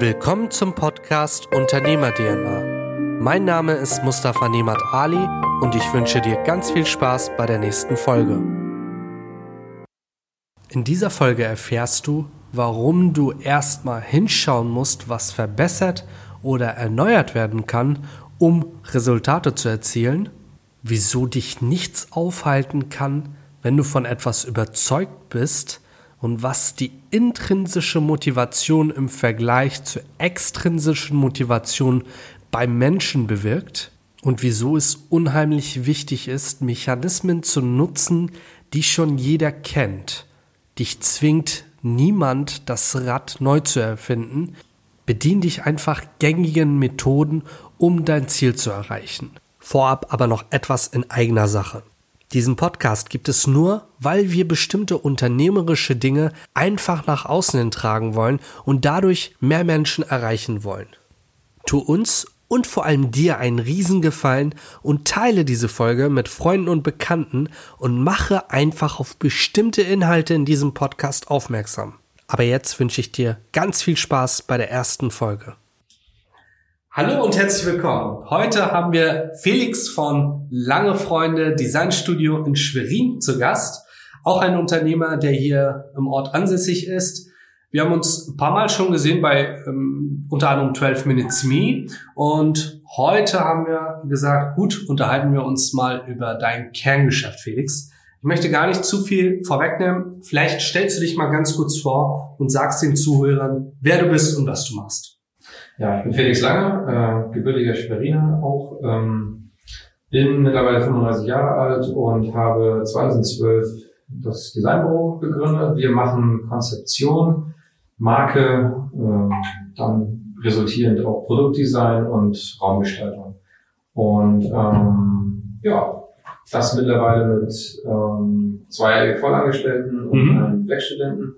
Willkommen zum Podcast Unternehmer DNA. Mein Name ist Mustafa Nemat Ali und ich wünsche dir ganz viel Spaß bei der nächsten Folge. In dieser Folge erfährst du, warum du erstmal hinschauen musst, was verbessert oder erneuert werden kann, um Resultate zu erzielen, wieso dich nichts aufhalten kann, wenn du von etwas überzeugt bist, und was die intrinsische Motivation im Vergleich zur extrinsischen Motivation beim Menschen bewirkt und wieso es unheimlich wichtig ist, Mechanismen zu nutzen, die schon jeder kennt. Dich zwingt niemand, das Rad neu zu erfinden. Bedien dich einfach gängigen Methoden, um dein Ziel zu erreichen. Vorab aber noch etwas in eigener Sache. Diesen Podcast gibt es nur, weil wir bestimmte unternehmerische Dinge einfach nach außen hin tragen wollen und dadurch mehr Menschen erreichen wollen. Tu uns und vor allem dir einen Riesengefallen und teile diese Folge mit Freunden und Bekannten und mache einfach auf bestimmte Inhalte in diesem Podcast aufmerksam. Aber jetzt wünsche ich dir ganz viel Spaß bei der ersten Folge. Hallo und herzlich willkommen. Heute haben wir Felix von Lange Freunde Designstudio in Schwerin zu Gast. Auch ein Unternehmer, der hier im Ort ansässig ist. Wir haben uns ein paar Mal schon gesehen bei ähm, unter anderem 12 Minutes Me und heute haben wir gesagt, gut, unterhalten wir uns mal über dein Kerngeschäft, Felix. Ich möchte gar nicht zu viel vorwegnehmen. Vielleicht stellst du dich mal ganz kurz vor und sagst den Zuhörern, wer du bist und was du machst. Ja, ich bin Felix Lange, äh, gebürtiger Schweriner auch. Ähm, bin mittlerweile 35 Jahre alt und habe 2012 das Designbüro gegründet. Wir machen Konzeption, Marke, äh, dann resultierend auch Produktdesign und Raumgestaltung. Und ähm, ja, das mittlerweile mit ähm, zwei Vollangestellten und mhm. einem Werkstudenten.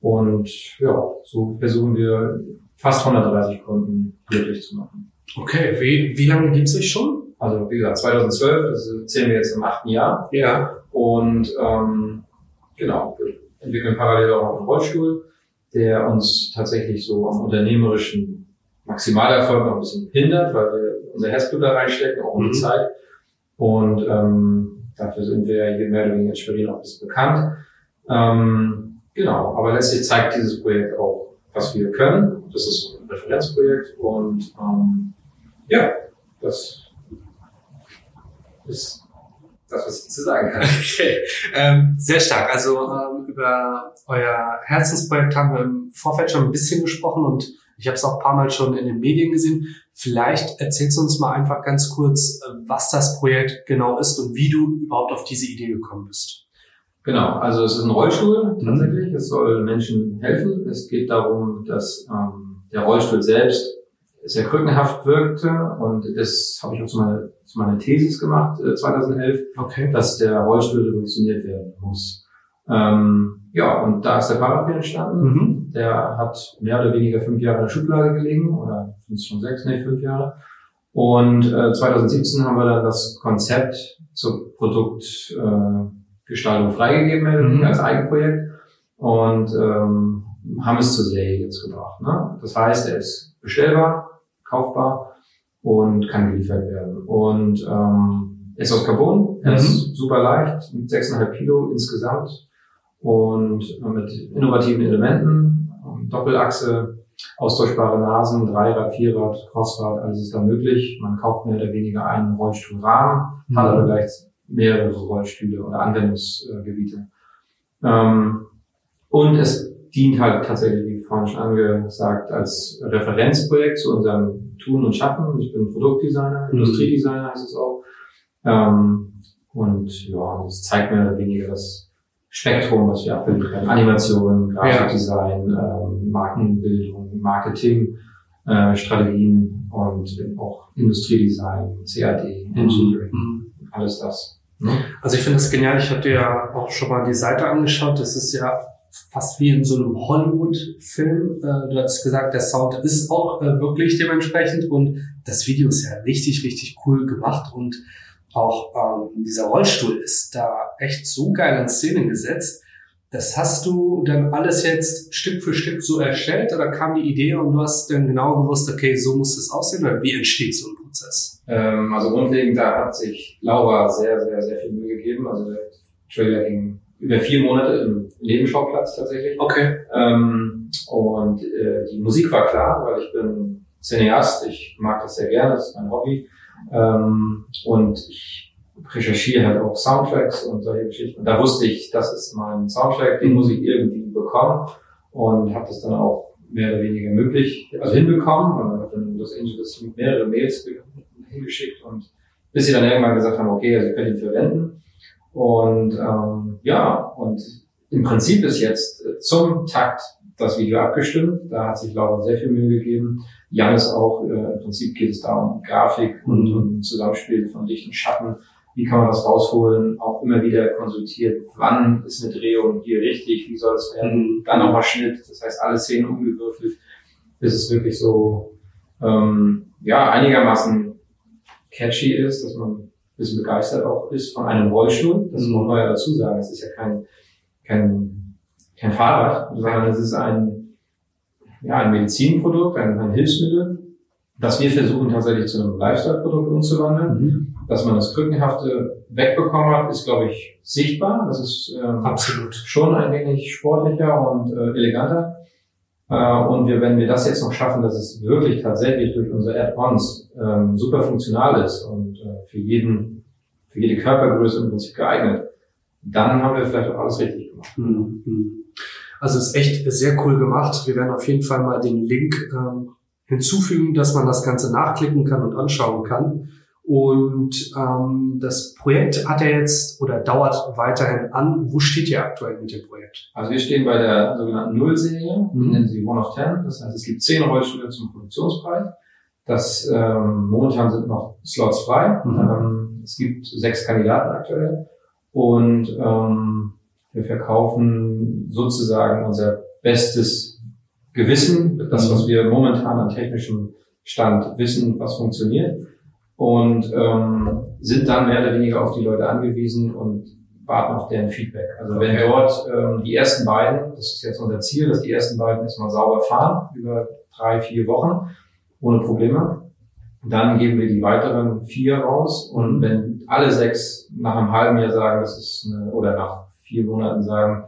Und ja, so versuchen wir fast 130 Kunden glücklich zu machen. Okay, wie, wie lange gibt es euch schon? Also wie gesagt, 2012, das zählen wir jetzt im achten Jahr. Ja. Und ähm, genau, wir entwickeln parallel auch noch einen Rollstuhl, der uns tatsächlich so am unternehmerischen Maximalerfolg noch ein bisschen hindert, weil wir unser Herzblut da reinstecken, auch ohne mhm. Zeit. Und ähm, dafür sind wir hier mehr oder weniger in Schwerin auch ein bisschen bekannt. Ähm, genau, aber letztlich zeigt dieses Projekt auch, was wir können das ist ein Referenzprojekt und ähm, ja, das ist das, was ich zu sagen kann. Okay, ähm, sehr stark. Also ähm, über euer Herzensprojekt haben wir im Vorfeld schon ein bisschen gesprochen und ich habe es auch ein paar Mal schon in den Medien gesehen. Vielleicht erzählst du uns mal einfach ganz kurz, äh, was das Projekt genau ist und wie du überhaupt auf diese Idee gekommen bist. Genau, also es ist ein Rollstuhl mhm. tatsächlich. Es soll Menschen helfen. Es geht darum, dass ähm, der Rollstuhl selbst sehr krückenhaft wirkte und das habe ich auch zu meiner, zu meiner Thesis gemacht äh, 2011, okay. dass der Rollstuhl revolutioniert werden muss. Ähm, ja, und da ist der Parapet entstanden. Mhm. Der hat mehr oder weniger fünf Jahre in der Schublade gelegen oder sind es schon sechs, nee, fünf Jahre. Und äh, 2017 haben wir dann das Konzept zur Produkt äh, Gestaltung freigegeben mhm. als Eigenprojekt und ähm, haben es zur Serie jetzt gebracht. Ne? Das heißt, er ist bestellbar, kaufbar und kann geliefert werden. Und ähm, ist aus Carbon, er mhm. ist super leicht, mit 6,5 Kilo insgesamt und mit innovativen Elementen, Doppelachse, austauschbare Nasen, Dreirad, Vierrad, Crossrad, alles ist da möglich. Man kauft mehr oder weniger einen Rollstuhlrahmen, mhm. hat aber gleich mehrere Rollstühle oder Anwendungsgebiete. Ähm, und es dient halt tatsächlich, wie vorhin schon angesagt, als Referenzprojekt zu unserem Tun und Schaffen. Ich bin Produktdesigner, mhm. Industriedesigner heißt es auch. Ähm, und ja, das zeigt mehr oder weniger das Spektrum, was wir abbilden können. Animation, Grafikdesign, ja. ähm, Markenbildung, Marketing, äh, Strategien und auch Industriedesign, CAD, Engineering, mhm. alles das. Also ich finde es genial. Ich dir ja auch schon mal die Seite angeschaut. Das ist ja fast wie in so einem Hollywood-Film. Äh, du hast gesagt, der Sound ist auch äh, wirklich dementsprechend und das Video ist ja richtig, richtig cool gemacht und auch ähm, dieser Rollstuhl ist da echt so geil in Szene gesetzt. Das hast du dann alles jetzt Stück für Stück so erstellt oder kam die Idee und du hast dann genau gewusst, okay, so muss es aussehen oder wie entsteht so ein Prozess? Ähm, also grundlegend, da hat sich Laura sehr, sehr, sehr viel Mühe gegeben. Also der Trailer ging über vier Monate im Nebenschauplatz tatsächlich. Okay. Ähm, und äh, die Musik war klar, weil ich bin Cineast, ich mag das sehr gerne, das ist mein Hobby. Ähm, und ich recherchiere halt auch Soundtracks und solche Geschichten. Und da wusste ich, das ist mein Soundtrack, den muss ich irgendwie bekommen und habe das dann auch mehr oder weniger möglich, also hinbekommen und habe in Los Angeles mehrere Mails hingeschickt und bis sie dann irgendwann gesagt haben, okay, also ihr könnt ihn verwenden. Und ähm, ja, und im Prinzip ist jetzt zum Takt das Video abgestimmt. Da hat sich Laura sehr viel Mühe gegeben. Janis auch. Äh, Im Prinzip geht es da um Grafik und mhm. um Zusammenspiel von Licht und Schatten wie kann man das rausholen, auch immer wieder konsultiert, wann ist eine Drehung hier richtig, wie soll es werden, mhm. dann nochmal Schnitt, das heißt alle Szenen umgewürfelt, bis es wirklich so ähm, ja einigermaßen catchy ist, dass man ein bisschen begeistert auch ist von einem Rollstuhl, das muss man ja dazu sagen, es ist ja kein, kein, kein Fahrrad, sondern es ist ein, ja, ein Medizinprodukt, ein, ein Hilfsmittel, das wir versuchen tatsächlich zu einem Lifestyle-Produkt umzuwandeln. Mhm. Dass man das Krückenhafte wegbekommen hat, ist, glaube ich, sichtbar. Das ist ähm, absolut schon ein wenig sportlicher und äh, eleganter. Äh, und wir, wenn wir das jetzt noch schaffen, dass es wirklich tatsächlich durch unsere Add-ons ähm, super funktional ist und äh, für jeden, für jede Körpergröße im Prinzip geeignet, dann haben wir vielleicht auch alles richtig gemacht. Mhm. Also ist echt sehr cool gemacht. Wir werden auf jeden Fall mal den Link ähm, hinzufügen, dass man das Ganze nachklicken kann und anschauen kann. Und ähm, das Projekt hat er jetzt oder dauert weiterhin an. Wo steht ihr aktuell mit dem Projekt? Also wir stehen bei der sogenannten Null-Serie, mhm. nennen sie One of Ten. Das heißt, es gibt zehn Rollstühle zum Produktionspreis. Das ähm, momentan sind noch Slots frei. Mhm. Ähm, es gibt sechs Kandidaten aktuell und ähm, wir verkaufen sozusagen unser bestes Gewissen, das, was wir momentan an technischem Stand wissen, was funktioniert. Und ähm, sind dann mehr oder weniger auf die Leute angewiesen und warten auf deren Feedback. Also wenn dort ähm, die ersten beiden, das ist jetzt unser Ziel, dass die ersten beiden erstmal sauber fahren, über drei, vier Wochen, ohne Probleme. Dann geben wir die weiteren vier raus und wenn alle sechs nach einem halben Jahr sagen, das ist eine, oder nach vier Monaten sagen,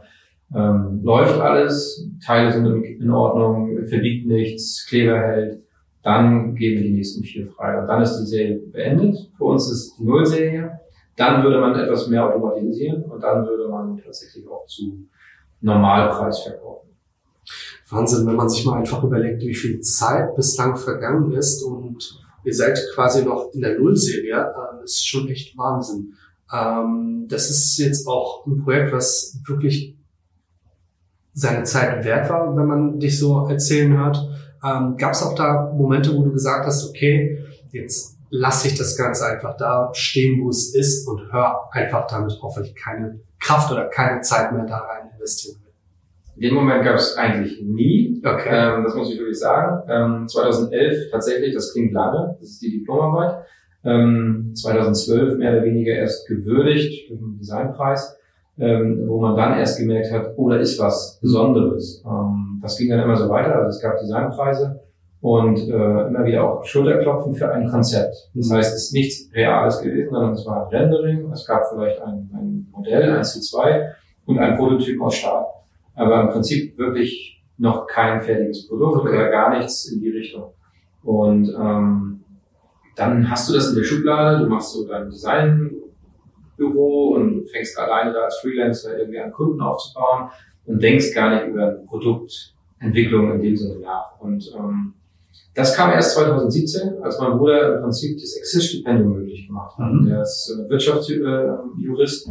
ähm, läuft alles, Teile sind in Ordnung, verbiegt nichts, Kleber hält, dann geben wir die nächsten vier frei. Und dann ist die Serie beendet. Für uns ist die Nullserie. Dann würde man etwas mehr automatisieren und dann würde man tatsächlich auch zu Normalpreis verkaufen. Wahnsinn, wenn man sich mal einfach überlegt, wie viel Zeit bislang vergangen ist und ihr seid quasi noch in der Nullserie, äh, ist schon echt Wahnsinn. Ähm, das ist jetzt auch ein Projekt, was wirklich seine Zeit wert war, wenn man dich so erzählen hört. Ähm, Gab es auch da Momente, wo du gesagt hast, okay, jetzt lasse ich das Ganze einfach da stehen, wo es ist und hör einfach damit auf, weil ich keine Kraft oder keine Zeit mehr da rein investieren will? Den Moment gab es eigentlich nie. Okay. Ähm, das muss ich wirklich sagen. Ähm, 2011 tatsächlich, das klingt lange, das ist die Diplomarbeit. Ähm, 2012 mehr oder weniger erst gewürdigt durch den Designpreis ähm, wo man dann erst gemerkt hat, oh, da ist was Besonderes. Ähm, das ging dann immer so weiter. Also es gab Designpreise und äh, immer wieder auch Schulterklopfen für ein Konzept. Das heißt, es ist nichts Reales gewesen, sondern es war ein Rendering. Es gab vielleicht ein, ein Modell, ein zu zwei und ein Prototyp aus Stahl. Aber im Prinzip wirklich noch kein fertiges Produkt okay. oder gar nichts in die Richtung. Und ähm, dann hast du das in der Schublade, du machst so dein Design Büro und fängst alleine da als Freelancer irgendwie an Kunden aufzubauen und denkst gar nicht über Produktentwicklung in dem Sinne nach. Und ähm, das kam erst 2017, als mein Bruder im Prinzip das Exist-Stipendium möglich gemacht hat. Mhm. Der ist äh, Wirtschaftsjurist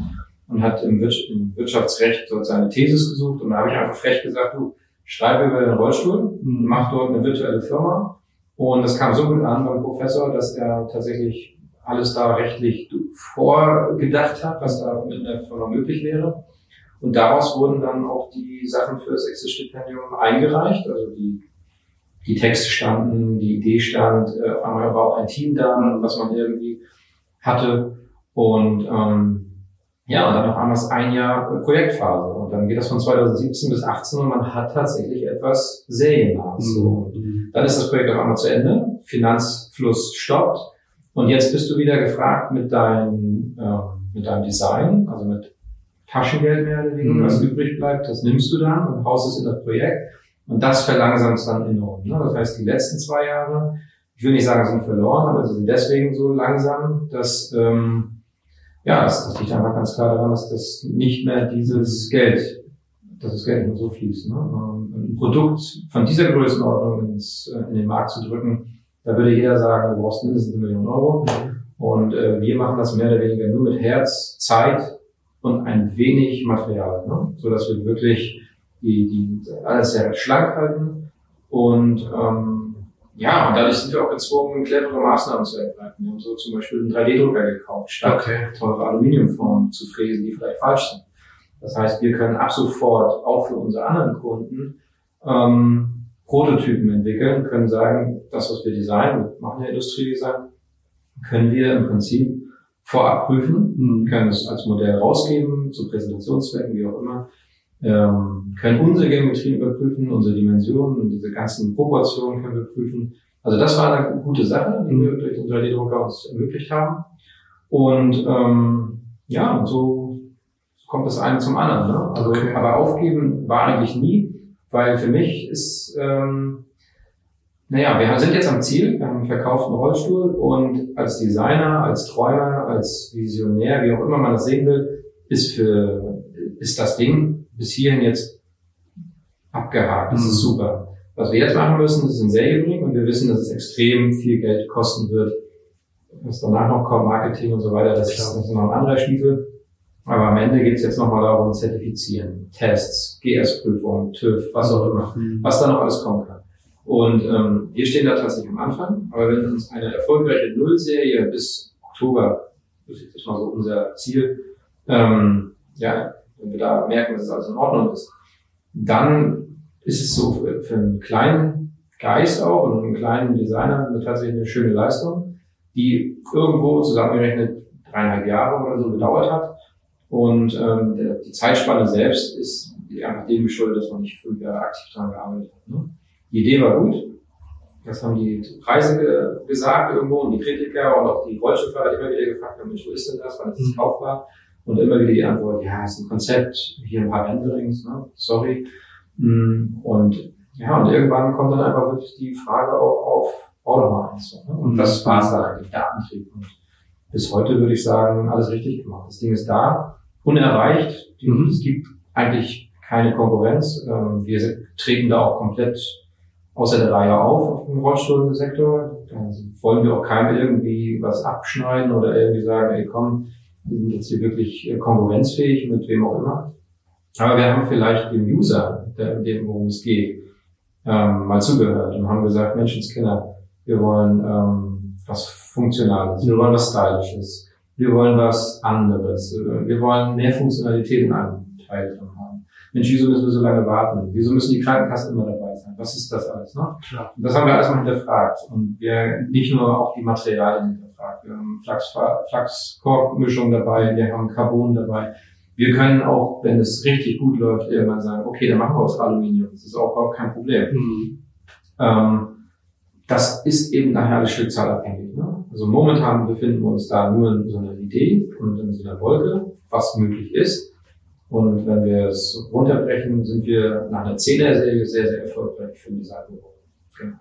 und hat im, Wirtschaftsrecht dort seine Thesis gesucht. Und da habe ich einfach frech gesagt, du schreibe über den Rollstuhl, mhm. mach dort eine virtuelle Firma. Und das kam so gut an beim Professor, dass er tatsächlich alles da rechtlich vorgedacht hat, was da mit einer Firma möglich wäre. Und daraus wurden dann auch die Sachen für das Exit-Stipendium eingereicht. Also die, die Texte standen, die Idee stand, äh, auf einmal war auch ein Team da, was man irgendwie hatte. Und ähm, Ja, und dann auf einmal ist ein Jahr Projektphase. Und dann geht das von 2017 bis 2018 und man hat tatsächlich etwas. So. Mhm. Dann ist das Projekt auf einmal zu Ende, Finanzfluss stoppt. Und jetzt bist du wieder gefragt mit deinem, äh, mit deinem Design, also mit Taschengeld mehr oder weniger, mhm. was übrig bleibt, das nimmst du dann und haust es in das Projekt. Und das verlangsamt es dann enorm. Ne? Das heißt, die letzten zwei Jahre, ich will nicht sagen, sind verloren, aber sie sind deswegen so langsam, dass ähm, ja, das, das liegt einfach ganz klar daran, dass das nicht mehr dieses Geld, dass das Geld mehr so fließt. Ne? Ähm, ein Produkt von dieser Größenordnung ins, äh, in den Markt zu drücken, da würde jeder sagen, du brauchst mindestens eine Million Euro. Und äh, wir machen das mehr oder weniger nur mit Herz, Zeit und ein wenig Material, ne? so dass wir wirklich die, die alles sehr schlank halten und ähm, ja, und dadurch sind wir auch gezwungen, clevere Maßnahmen zu ergreifen. Wir haben so zum Beispiel einen 3D-Drucker gekauft, statt okay. teure Aluminiumformen zu fräsen, die vielleicht falsch sind. Das heißt, wir können ab sofort auch für unsere anderen Kunden ähm, Prototypen entwickeln, können sagen, das, was wir designen, wir machen ja Industriedesign, können wir im Prinzip vorab prüfen, mhm. können es als Modell rausgeben, zu Präsentationszwecken, wie auch immer, ähm, können unsere Geometrien überprüfen, unsere Dimensionen und diese ganzen Proportionen können wir prüfen. Also das war eine gute Sache, die wir durch den 3D-Drucker uns ermöglicht haben. Und ähm, ja, und so kommt das eine zum anderen. Ne? Also, okay. aber aufgeben war eigentlich nie, weil für mich ist, ähm, naja, wir sind jetzt am Ziel, wir haben einen verkauften Rollstuhl und als Designer, als Träumer, als Visionär, wie auch immer man das sehen will, ist für ist das Ding bis hierhin jetzt abgehakt. Das mhm. ist super. Was wir jetzt machen müssen, ist in Serie bringen und wir wissen, dass es extrem viel Geld kosten wird. Was danach noch kommt, Marketing und so weiter, das, ist, noch ein anderer Stiefel. Aber am Ende geht es jetzt nochmal darum, zertifizieren, Tests, GS-Prüfung, TÜV, was auch immer, mhm. was da noch alles kommen kann. Und ähm, wir stehen da tatsächlich am Anfang, aber wenn uns eine erfolgreiche Nullserie bis Oktober, das ist jetzt mal so unser Ziel, ähm, ja, wenn wir da merken, dass es alles in Ordnung ist, dann ist es so für, für einen kleinen Geist auch und einen kleinen Designer eine tatsächlich eine schöne Leistung, die irgendwo zusammengerechnet dreieinhalb Jahre oder so gedauert hat. Und ähm, der, die Zeitspanne selbst ist einfach dem geschuldet, dass man nicht fünf Jahre aktiv daran gearbeitet hat. Ne? Die Idee war gut. Das haben die Preise ge gesagt irgendwo und die Kritiker und auch die Rollstuhlfahrer immer wieder gefragt haben, Mensch, wo ist denn das? Wann ist das mhm. kaufbar? Und immer wieder die Antwort, ja, ist ein Konzept, hier ein paar Renderings, ne? sorry. Mm, und ja, und irgendwann kommt dann einfach wirklich die Frage auch auf, bau doch mal eins. Ne? Und das war es dann eigentlich, der Antrieb. Und bis heute würde ich sagen, alles richtig gemacht. Das Ding ist da, unerreicht. Mhm. Es gibt eigentlich keine Konkurrenz. Ähm, wir treten da auch komplett außer der Reihe auf auf dem Rollstuhlsektor. Da wollen wir auch keinem irgendwie was abschneiden oder irgendwie sagen, ey komm, wir sind jetzt hier wirklich äh, konkurrenzfähig mit wem auch immer. Aber wir haben vielleicht dem User, der, dem, worum es geht, ähm, mal zugehört und haben gesagt, Menschenskinder, wir wollen ähm, was Funktionales, wir wollen was Stylisches, wir wollen was anderes, wir wollen mehr Funktionalität in einem Teil drin haben. Mensch, wieso müssen wir so lange warten? Wieso müssen die Krankenkassen immer dabei sein? Was ist das alles? Ne? Klar. Und das haben wir alles mal hinterfragt. Und wir nicht nur auch die Materialien gefragt. Wir haben Flachs-Kork-Mischung dabei, wir haben Carbon dabei. Wir können auch, wenn es richtig gut läuft, irgendwann sagen, okay, dann machen wir aus Aluminium. Das ist auch überhaupt kein Problem. Mhm. Ähm, das ist eben nachher alles stückzahlabhängig. Ne? Also momentan befinden wir uns da nur in so einer Idee und in so einer Wolke, was möglich ist. Und wenn wir es runterbrechen, sind wir nach einer Zehner-Serie sehr, sehr erfolgreich für die Seite. Genau.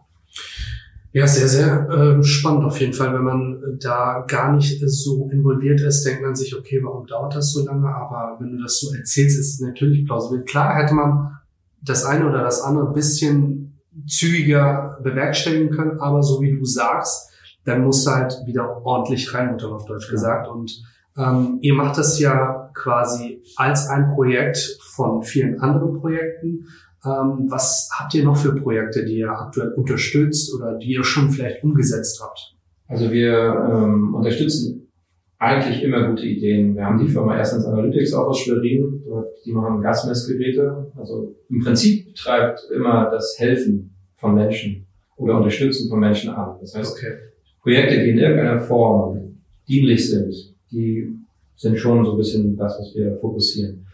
Ja, sehr, sehr äh, spannend auf jeden Fall. Wenn man da gar nicht so involviert ist, denkt man sich, okay, warum dauert das so lange? Aber wenn du das so erzählst, ist es natürlich plausibel. Klar hätte man das eine oder das andere bisschen zügiger bewerkstelligen können, aber so wie du sagst, dann musst du halt wieder ordentlich rein, unter auf Deutsch gesagt. Und ähm, ihr macht das ja quasi als ein Projekt von vielen anderen Projekten. Ähm, was habt ihr noch für Projekte, die ihr aktuell unterstützt oder die ihr schon vielleicht umgesetzt habt? Also wir ähm, unterstützen eigentlich immer gute Ideen. Wir haben die Firma Essence Analytics auch aus Schwerin. Die machen Gasmessgeräte. Also im Prinzip betreibt immer das Helfen von Menschen oder Unterstützen von Menschen an. Das heißt, okay. Projekte, die in irgendeiner Form dienlich sind, die sind schon so ein bisschen das, was wir fokussieren.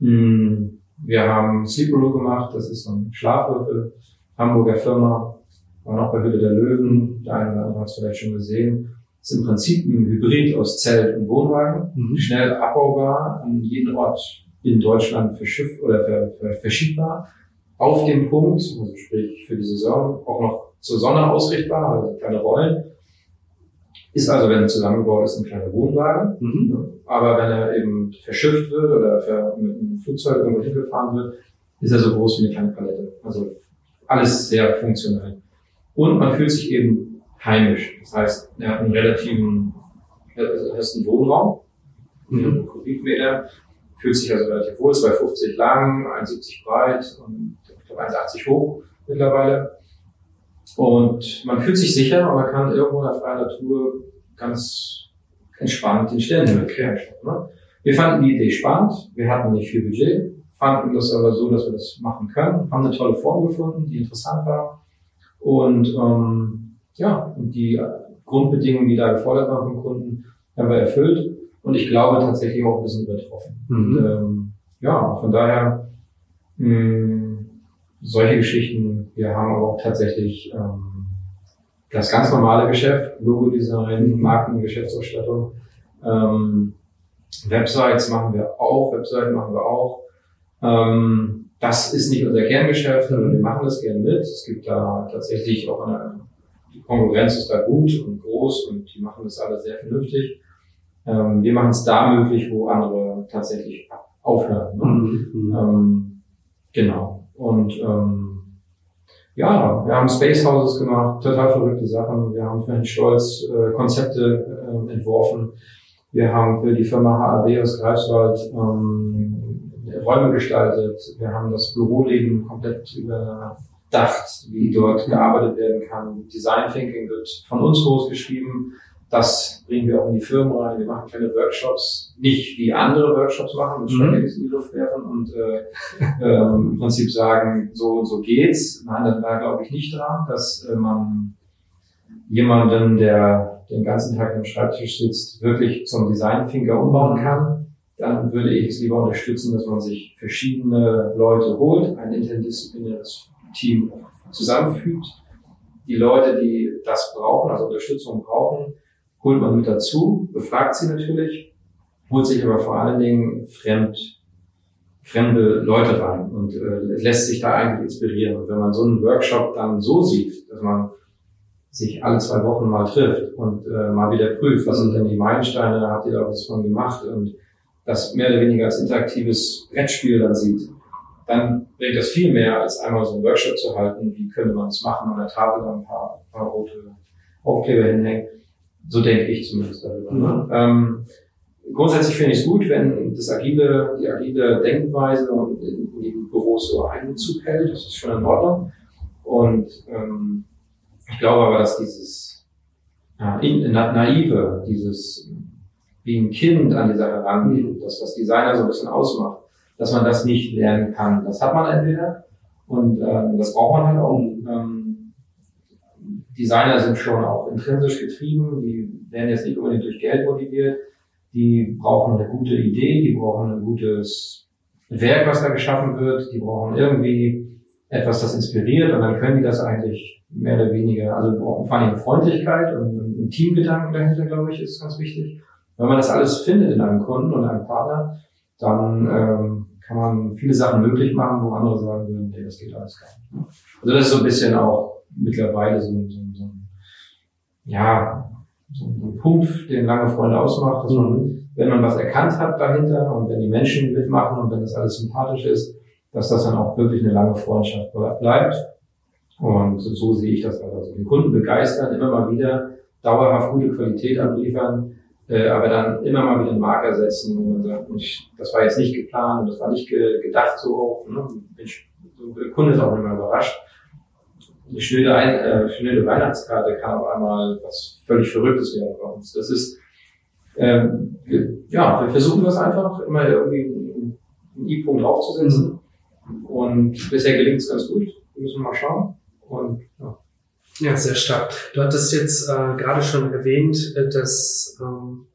Hm, wir haben Sleeperoo gemacht, das ist so ein Schlafwürfel, Hamburger Firma, war noch bei Hülle der Löwen, der eine oder andere hat es vielleicht schon gesehen. Das ist im Prinzip ein Hybrid aus Zelt und Wohnwagen, mhm. schnell abbaubar, an jeden Ort in Deutschland verschifft oder verschiebbar, auf dem Punkt, also sprich für die Saison, auch noch zur Sonne ausrichtbar, also keine Rollen. Ist also, wenn er zusammengebaut ist, ein kleiner Wohnwagen. Mhm. Aber wenn er eben verschifft wird oder mit einem Flugzeug irgendwo hingefahren wird, ist er so groß wie eine kleine Palette. Also alles sehr funktional. Und man fühlt sich eben heimisch. Das heißt, er hat einen relativen, er ist ein Wohnraum, mhm. Kubikmeter, fühlt sich also relativ wohl, 2,50 lang, 1,70 breit und ich glaube 1,80 hoch mittlerweile. Und man fühlt sich sicher und man kann irgendwo in der freien Natur ganz entspannt den Sternenhimmel queren. Ne? Wir fanden die Idee spannend, wir hatten nicht viel Budget, fanden das aber so, dass wir das machen können, haben eine tolle Form gefunden, die interessant war und ähm, ja, die Grundbedingungen, die da gefordert waren vom Kunden, haben wir erfüllt und ich glaube tatsächlich auch ein bisschen übertroffen. Mhm. Und, ähm, ja, von daher mh, solche Geschichten. Wir haben aber auch tatsächlich ähm, das ganz normale Geschäft, Logo-Design, Marken- Geschäftsausstattung. Ähm, Websites machen wir auch, Webseiten machen wir auch. Ähm, das ist nicht unser Kerngeschäft, aber wir machen das gerne mit. Es gibt da tatsächlich auch eine, die Konkurrenz ist da gut und groß und die machen das alle sehr vernünftig. Ähm, wir machen es da möglich, wo andere tatsächlich aufhören. Ne? Mhm. mhm. Ähm, genau. Und ähm, ja, wir haben Space Houses gemacht, total verrückte Sachen. Wir haben für Herrn Stolz äh, Konzepte äh, entworfen. Wir haben für die Firma HAB aus Greifswald ähm, Räume gestaltet. Wir haben das Büroleben komplett überdacht, wie dort gearbeitet werden kann. Design Thinking wird von uns großgeschrieben. Das bringen wir auch in die Firmen rein. Wir machen kleine Workshops, nicht wie andere Workshops machen, mit mhm. in die Luft werfen und äh, äh, im Prinzip sagen, so und so geht's. Nein, da glaube ich nicht dran, dass äh, man jemanden, der den ganzen Tag am Schreibtisch sitzt, wirklich zum Design Thinker umbauen kann dann würde ich es lieber unterstützen, dass man sich verschiedene Leute holt, ein interdisziplinäres Team zusammenfügt. Die Leute, die das brauchen, also Unterstützung brauchen, holt man mit dazu, befragt sie natürlich, holt sich aber vor allen Dingen fremd, fremde Leute rein und äh, lässt sich da eigentlich inspirieren. Und wenn man so einen Workshop dann so sieht, dass man sich alle zwei Wochen mal trifft und äh, mal wieder prüft, was sind denn die Meilensteine, habt ihr da was von gemacht und das mehr oder weniger als interaktives Brettspiel dann sieht, dann bringt das viel mehr, als einmal so einen Workshop zu halten, wie könnte man es machen, an der Tafel dann ein paar, ein paar rote Aufkleber hinhängen. So denke ich zumindest darüber. Ne? Mhm. Ähm, grundsätzlich finde ich es gut, wenn das agile, die agile Denkweise und in, die Büros so Einzug hält. Das ist schon in Ordnung. Und ähm, ich glaube aber, dass dieses ja, naive, dieses wie ein Kind an die Sache rangeht, das, was Designer so ein bisschen ausmacht, dass man das nicht lernen kann. Das hat man entweder und ähm, das braucht man halt auch. Ähm, Designer sind schon auch intrinsisch getrieben, die werden jetzt nicht unbedingt durch Geld motiviert, die brauchen eine gute Idee, die brauchen ein gutes Werk, was da geschaffen wird, die brauchen irgendwie etwas, das inspiriert und dann können die das eigentlich mehr oder weniger, also vor allem Freundlichkeit und ein Teamgedanken dahinter, glaube ich, ist ganz wichtig. Wenn man das alles findet in einem Kunden und einem Partner, dann ähm, kann man viele Sachen möglich machen, wo andere sagen würden, nee, das geht alles gar nicht. Also das ist so ein bisschen auch mittlerweile so, so, so ein, ja, so ein Punkt, den lange Freunde ausmacht, dass man, wenn man was erkannt hat dahinter und wenn die Menschen mitmachen und wenn das alles sympathisch ist, dass das dann auch wirklich eine lange Freundschaft bleibt. Und so sehe ich das also. Den Kunden begeistern, immer mal wieder dauerhaft gute Qualität abliefern, äh, aber dann immer mal wieder einen Marker setzen und man sagt, Mensch, das war jetzt nicht geplant und das war nicht ge gedacht so hoch. Ne? Mensch, der Kunde ist auch immer überrascht. Eine schnöde, Ein äh, schnöde Weihnachtskarte kann auf einmal was völlig Verrücktes werden bei uns. Das ist, ähm, wir, ja, wir versuchen das einfach, immer irgendwie einen I-Punkt draufzusetzen. Und bisher gelingt es ganz gut. Wir müssen mal schauen. Und ja. Ja, sehr stark. Du hattest jetzt äh, gerade schon erwähnt, äh, dass ähm,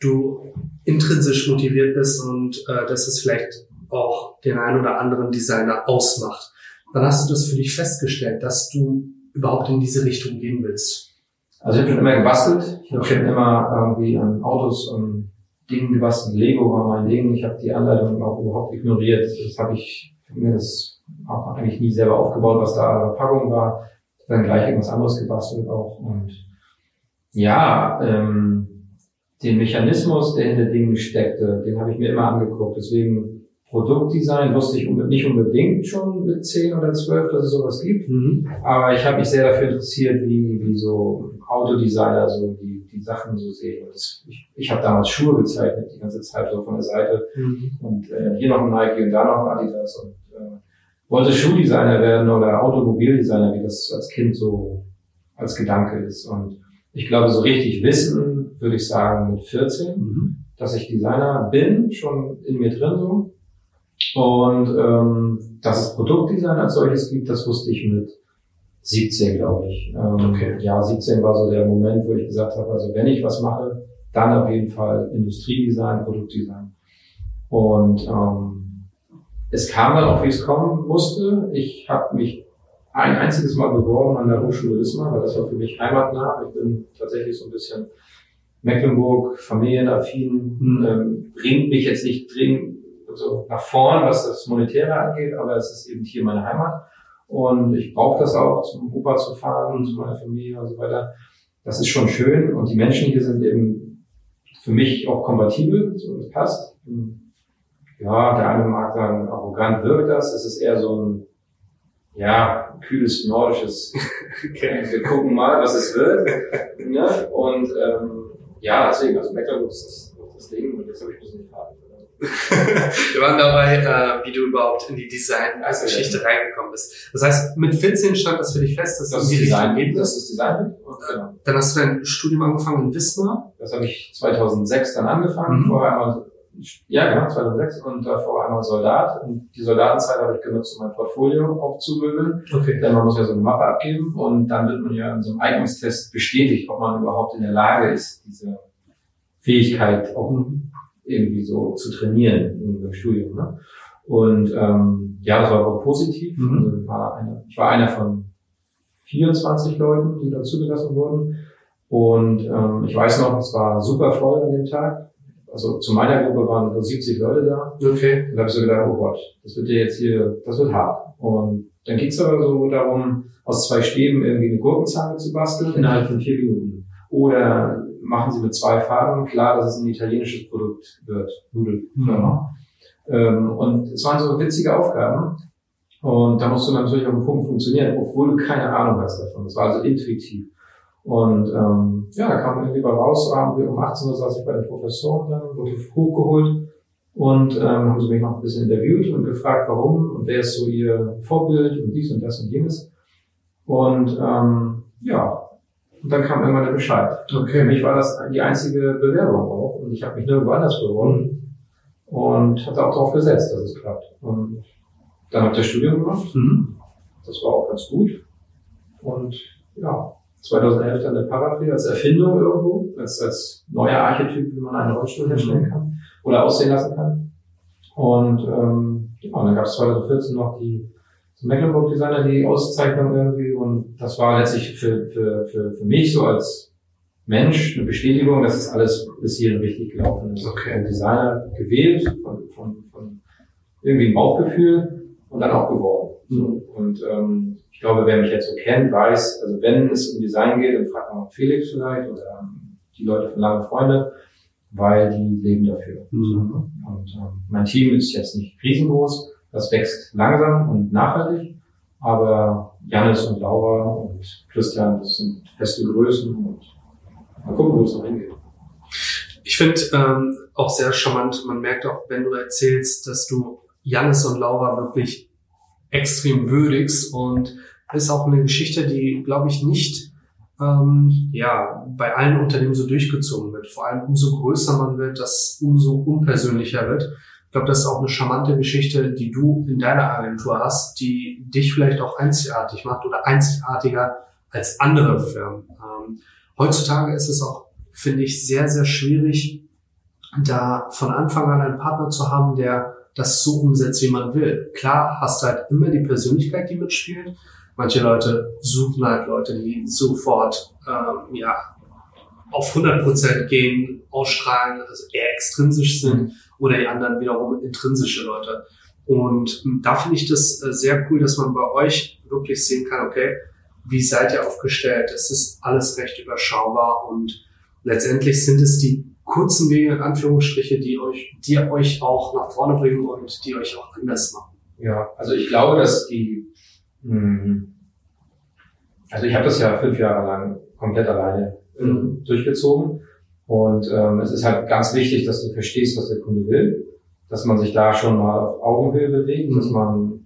du intrinsisch motiviert bist und äh, dass es vielleicht auch den einen oder anderen Designer ausmacht. Wann hast du das für dich festgestellt, dass du überhaupt in diese Richtung gehen willst? Also ich habe schon immer gebastelt. Ich habe schon immer irgendwie an Autos und Dingen gebastelt. Lego war mein Ding. Ich habe die Anleitung auch überhaupt ignoriert. Das habe ich mir das auch eigentlich nie selber aufgebaut, was da an der Packung war. Ich dann gleich irgendwas anderes gebastelt auch. Und ja, ähm, den Mechanismus, der hinter Dingen steckte, den habe ich mir immer angeguckt. Deswegen Produktdesign wusste ich nicht unbedingt schon mit 10 oder 12, dass es sowas gibt. Mhm. Aber ich habe mich sehr dafür interessiert, wie, wie so Autodesigner so die, die Sachen so sehen. Und das, ich ich habe damals Schuhe gezeichnet, die ganze Zeit so von der Seite. Mhm. Und äh, hier noch ein Nike und da noch ein Adidas. Und äh, wollte Schuhdesigner werden oder Automobildesigner, wie das als Kind so als Gedanke ist. Und ich glaube, so richtig wissen, würde ich sagen, mit 14, mhm. dass ich Designer bin, schon in mir drin so. Und ähm, dass es Produktdesign als solches gibt, das wusste ich mit 17, glaube ich. Ähm, okay. Ja, 17 war so der Moment, wo ich gesagt habe, also wenn ich was mache, dann auf jeden Fall Industriedesign, Produktdesign. Und ähm, es kam dann auch, wie es kommen musste. Ich habe mich ein einziges Mal beworben an der Hochschule Wismar, weil das war für mich heimatnah. Ich bin tatsächlich so ein bisschen Mecklenburg, familienaffin, mhm. ähm, bringt mich jetzt nicht dringend so nach vorn, was das Monetäre angeht, aber es ist eben hier meine Heimat. Und ich brauche das auch, zum Opa zu fahren, zu meiner Familie und so weiter. Das ist schon schön. Und die Menschen hier sind eben für mich auch kompatibel, so das passt. Ja, der eine mag sagen, arrogant wirkt das. Es ist eher so ein, ja, kühles nordisches, okay. wir gucken mal, was es wird. ne? Und ähm, ja, deswegen, also Mecklenburg ist das, das Ding und jetzt habe ich ein bisschen die Farbe. Wir waren dabei, äh, wie du überhaupt in die Design-Geschichte also, reingekommen bist. Das heißt, mit 14 stand das für dich fest, dass das, die Design geht. Das ist Design. Genau. Dann hast du dein Studium angefangen in Wismar. Das habe ich 2006 dann angefangen. Mhm. Vorher einmal, ja genau, 2006 und davor einmal Soldat. Und die Soldatenzeit habe ich genutzt, um mein Portfolio aufzumöbeln. Okay. Denn man muss ja so eine Mappe abgeben und dann wird man ja in so einem Eignungstest bestätigt, ob man überhaupt in der Lage ist, diese Fähigkeit auch irgendwie so zu trainieren im Studium. Ne? Und ähm, ja, das war aber positiv. Mhm. Also war eine, ich war einer von 24 Leuten, die da zugelassen wurden. Und ähm, ich weiß noch, es war super voll an dem Tag. Also zu meiner Gruppe waren nur 70 Leute da. Okay. Und da habe ich so gedacht, oh Gott, das wird ja jetzt hier, das wird hart. Und dann geht's aber so darum, aus zwei Stäben irgendwie eine Gurkenzange zu basteln innerhalb von vier Minuten. Oder machen sie mit zwei Farben klar, dass es ein italienisches Produkt wird, Nudelfirma. Mhm. Ähm, und es waren so witzige Aufgaben. Und da musst du natürlich auf den Punkt funktionieren, obwohl du keine Ahnung hast davon. Es war also intuitiv. Und ähm, ja, da kam irgendwie bei raus, haben wir um 18 Uhr saß ich bei den Professoren dann, wurde hochgeholt und ähm, haben sie mich noch ein bisschen interviewt und gefragt, warum und wer ist so ihr Vorbild und dies und das und jenes. Und ähm, ja, und dann kam irgendwann der Bescheid. Okay. Für mich war das die einzige Bewerbung auch. Und ich habe mich nirgendwo anders beworben. Und hatte auch darauf gesetzt, dass es klappt. Und dann habe ich das Studium gemacht. Mhm. Das war auch ganz gut. Und ja, 2011 dann der Paraply als Erfindung irgendwo, als, als neuer Archetyp, wie man einen Rollstuhl herstellen kann oder aussehen lassen kann. Und ähm, ja, und dann gab es 2014 noch die Mecklenburg Designer die Auszeichnung irgendwie und das war letztlich für, für, für, für mich so als Mensch eine Bestätigung, dass es alles bis hierhin richtig gelaufen ist. Okay. Ein Designer gewählt von, von, von irgendwie ein Bauchgefühl und dann auch geworden. Mhm. Und ähm, ich glaube, wer mich jetzt so kennt, weiß, also wenn es um Design geht, dann fragt man auch Felix vielleicht oder ähm, die Leute von Lange Freunde, weil die leben dafür. Mhm. Und ähm, mein Team ist jetzt nicht riesengroß, das wächst langsam und nachhaltig, aber Janis und Laura und Christian, das sind feste Größen und mal gucken, wo es noch hingeht. Ich finde ähm, auch sehr charmant, man merkt auch, wenn du erzählst, dass du Janis und Laura wirklich extrem würdigst und ist auch eine Geschichte, die, glaube ich, nicht ähm, ja, bei allen Unternehmen so durchgezogen wird. Vor allem umso größer man wird, das umso unpersönlicher wird. Ich glaube, das ist auch eine charmante Geschichte, die du in deiner Agentur hast, die dich vielleicht auch einzigartig macht oder einzigartiger als andere Firmen. Ähm, heutzutage ist es auch, finde ich, sehr, sehr schwierig, da von Anfang an einen Partner zu haben, der das so umsetzt, wie man will. Klar hast du halt immer die Persönlichkeit, die mitspielt. Manche Leute suchen halt Leute, die sofort ähm, ja, auf 100% gehen, ausstrahlen, also eher extrinsisch sind oder die anderen wiederum intrinsische Leute. Und da finde ich das äh, sehr cool, dass man bei euch wirklich sehen kann, okay, wie seid ihr aufgestellt? Es ist alles recht überschaubar und letztendlich sind es die kurzen Wege, in Anführungsstriche, die euch, die euch auch nach vorne bringen und die euch auch anders machen. Ja, also ich glaube, dass die, mh, hm, also ich habe das ja fünf Jahre lang komplett alleine mhm. durchgezogen und ähm, es ist halt ganz wichtig, dass du verstehst, was der Kunde will, dass man sich da schon mal auf Augenhöhe bewegt, mhm. dass man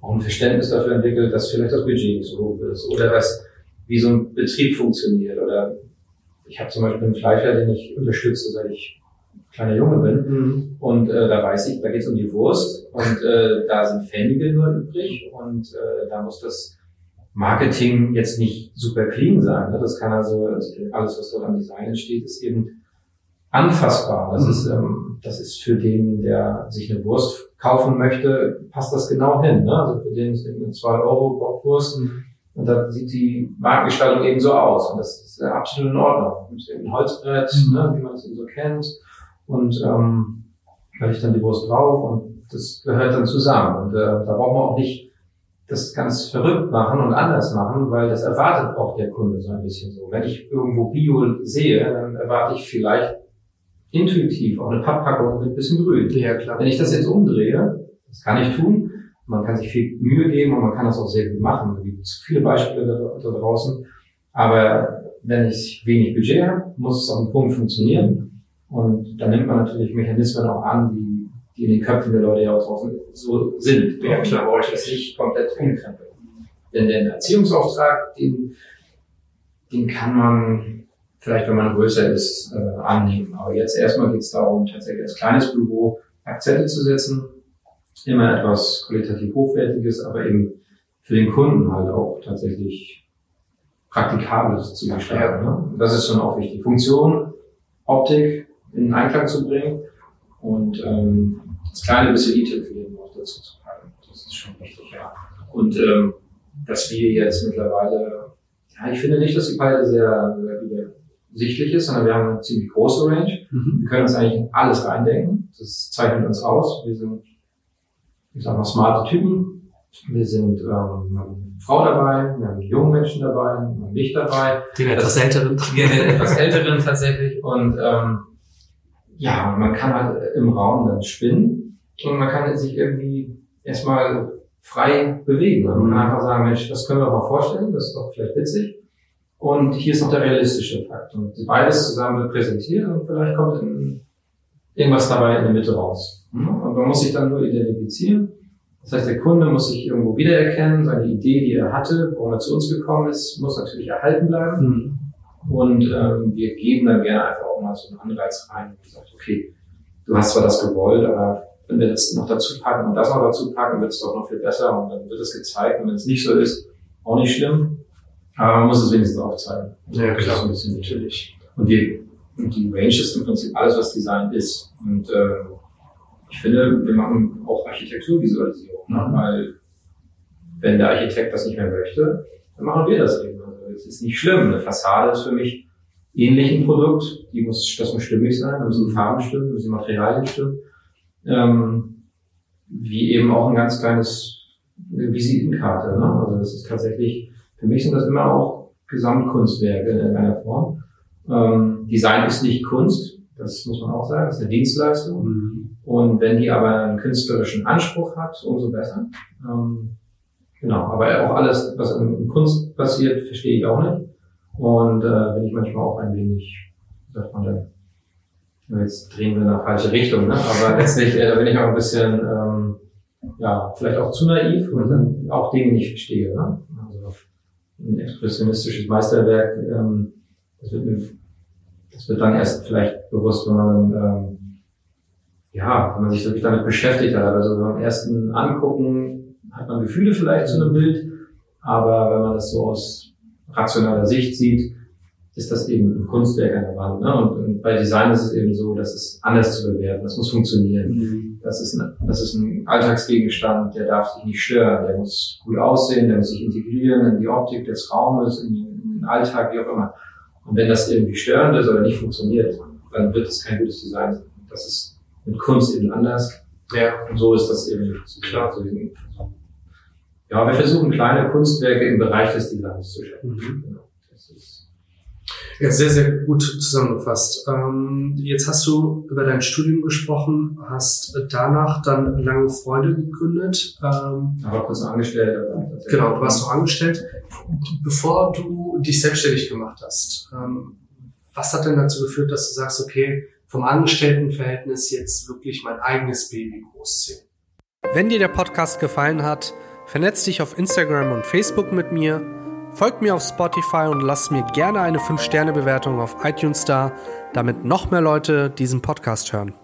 auch ein Verständnis dafür entwickelt, dass vielleicht das Budget nicht so hoch ist oder dass wie so ein Betrieb funktioniert oder ich habe zum Beispiel einen Fleischer, den ich unterstütze, seit ich kleiner Junge bin. Mhm. Und äh, da weiß ich, da geht es um die Wurst und äh, da sind Pfennige nur übrig und äh, da muss das Marketing jetzt nicht super clean sein. Ne? Das kann also, also alles, was dort an Design entsteht, ist eben anfassbar. Das mhm. ist ähm, das ist für den, der sich eine Wurst kaufen möchte, passt das genau hin. Ne? Also für den ist eine 2 Euro Bockwurst mhm. Und da sieht die Markengestaltung eben so aus. Und das ist absolut in Ordnung. Eben ein Holzbrett, mhm. ne, wie man es eben so kennt. Und ähm, da ich dann die Wurst drauf und das gehört dann zusammen. Und äh, da braucht man auch nicht das ganz verrückt machen und anders machen, weil das erwartet auch der Kunde so ein bisschen so. Wenn ich irgendwo Bio sehe, dann erwarte ich vielleicht intuitiv auch eine Papppackung mit ein bisschen Grün. Ja, klar. Wenn ich das jetzt umdrehe, das kann ich tun, man kann sich viel Mühe geben und man kann das auch sehr gut machen. Es gibt viele Beispiele da, da draußen. Aber wenn ich wenig Budget habe, muss es auf einen Punkt funktionieren. Und dann nimmt man natürlich Mechanismen auch an, die, die in den Köpfen der Leute ja auch draußen so sind. Ja, klar, brauche ich das nicht komplett umkrempeln. Denn den Erziehungsauftrag, den, den kann man vielleicht, wenn man größer ist, äh, annehmen. Aber jetzt erstmal geht es darum, tatsächlich als kleines Büro Akzente zu setzen, immer etwas qualitativ Hochwertiges, aber eben für den Kunden halt auch tatsächlich Praktikables zu gestalten. Ne? Das ist schon auch wichtig. Funktion, Optik in Einklang zu bringen und ähm, das kleine bisschen den auch dazu zu packen. Das ist schon wichtig, ja. Und ähm, dass wir jetzt mittlerweile, ja, ich finde nicht, dass die Palette sehr, sehr übersichtlich ist, sondern wir haben eine ziemlich große Range. Mhm. Wir können uns eigentlich in alles reindenken. Das zeichnet uns aus. Wir sind ich sag mal, smarte Typen. Wir sind ähm, eine Frau dabei, wir haben jungen Menschen dabei, wir haben mich dabei. Den etwas älteren. Den etwas älteren tatsächlich. Und ähm, ja, man kann halt im Raum dann spinnen und man kann sich irgendwie erstmal frei bewegen. Man kann mhm. einfach sagen, Mensch, das können wir auch mal vorstellen, das ist doch vielleicht witzig. Und hier ist noch der realistische Fakt. Und beides zusammen wird präsentiert und vielleicht kommt irgendwas dabei in der Mitte raus. Und man muss sich dann nur identifizieren. Das heißt, der Kunde muss sich irgendwo wiedererkennen, seine Idee, die er hatte, warum er zu uns gekommen ist, muss natürlich erhalten bleiben. Mhm. Und ähm, wir geben dann gerne einfach auch mal so einen Anreiz rein und sagt, okay, du hast zwar das gewollt, aber wenn wir das noch dazu packen und das noch dazu packen, wird es doch noch viel besser und dann wird es gezeigt. Und wenn es nicht so ist, auch nicht schlimm. Aber man muss es wenigstens aufzeigen. Ja, klar. Ein bisschen natürlich. Und wir und die Range ist im Prinzip alles, was Design ist. Und äh, ich finde, wir machen auch Architekturvisualisierung, ne? weil wenn der Architekt das nicht mehr möchte, dann machen wir das eben. Also es ist nicht schlimm. Eine Fassade ist für mich ähnlich ein Produkt. Die muss, das muss stimmig sein, da müssen die Farben stimmen, müssen die Materialien stimmen. Ähm, wie eben auch ein ganz kleines Visitenkarte. Ne? Also das ist tatsächlich, für mich sind das immer auch Gesamtkunstwerke in einer Form. Ähm, Design ist nicht Kunst, das muss man auch sagen, das ist eine Dienstleistung. Mhm. Und wenn die aber einen künstlerischen Anspruch hat, umso besser. Ähm, genau, aber auch alles, was in Kunst passiert, verstehe ich auch nicht. Und äh, bin ich manchmal auch ein wenig, sagt man dann, jetzt drehen wir in eine falsche Richtung, ne? aber letztlich äh, da bin ich auch ein bisschen, ähm, ja, vielleicht auch zu naiv und dann auch Dinge nicht verstehe. Ne? Also ein expressionistisches Meisterwerk ähm, das wird, mir, das wird dann erst vielleicht bewusst, wenn man ähm, ja, wenn man sich wirklich damit beschäftigt hat. Also beim ersten Angucken hat man Gefühle vielleicht zu einem Bild, aber wenn man das so aus rationaler Sicht sieht, ist das eben ein Kunstwerk an der Wand. Ne? Und, und bei Design ist es eben so, dass es anders zu bewerten, das muss funktionieren. Mhm. Das, ist ein, das ist ein Alltagsgegenstand, der darf sich nicht stören, der muss gut aussehen, der muss sich integrieren in die Optik des Raumes, in, in den Alltag, wie auch immer. Und wenn das irgendwie störend ist oder nicht funktioniert, dann wird es kein gutes Design sein. Das ist mit Kunst eben anders. Ja. Und so ist das eben klar. So ja, wir versuchen kleine Kunstwerke im Bereich des Designs zu schaffen. Mhm. Ja, sehr, sehr gut zusammengefasst. Ähm, jetzt hast du über dein Studium gesprochen, hast danach dann lange Freunde gegründet. Ähm, Aber kurz angestellt. Genau, du warst noch angestellt. Bevor du dich selbstständig gemacht hast, ähm, was hat denn dazu geführt, dass du sagst, okay, vom Angestelltenverhältnis jetzt wirklich mein eigenes Baby großziehen? Wenn dir der Podcast gefallen hat, vernetz dich auf Instagram und Facebook mit mir Folgt mir auf Spotify und lasst mir gerne eine 5-Sterne-Bewertung auf iTunes da, damit noch mehr Leute diesen Podcast hören.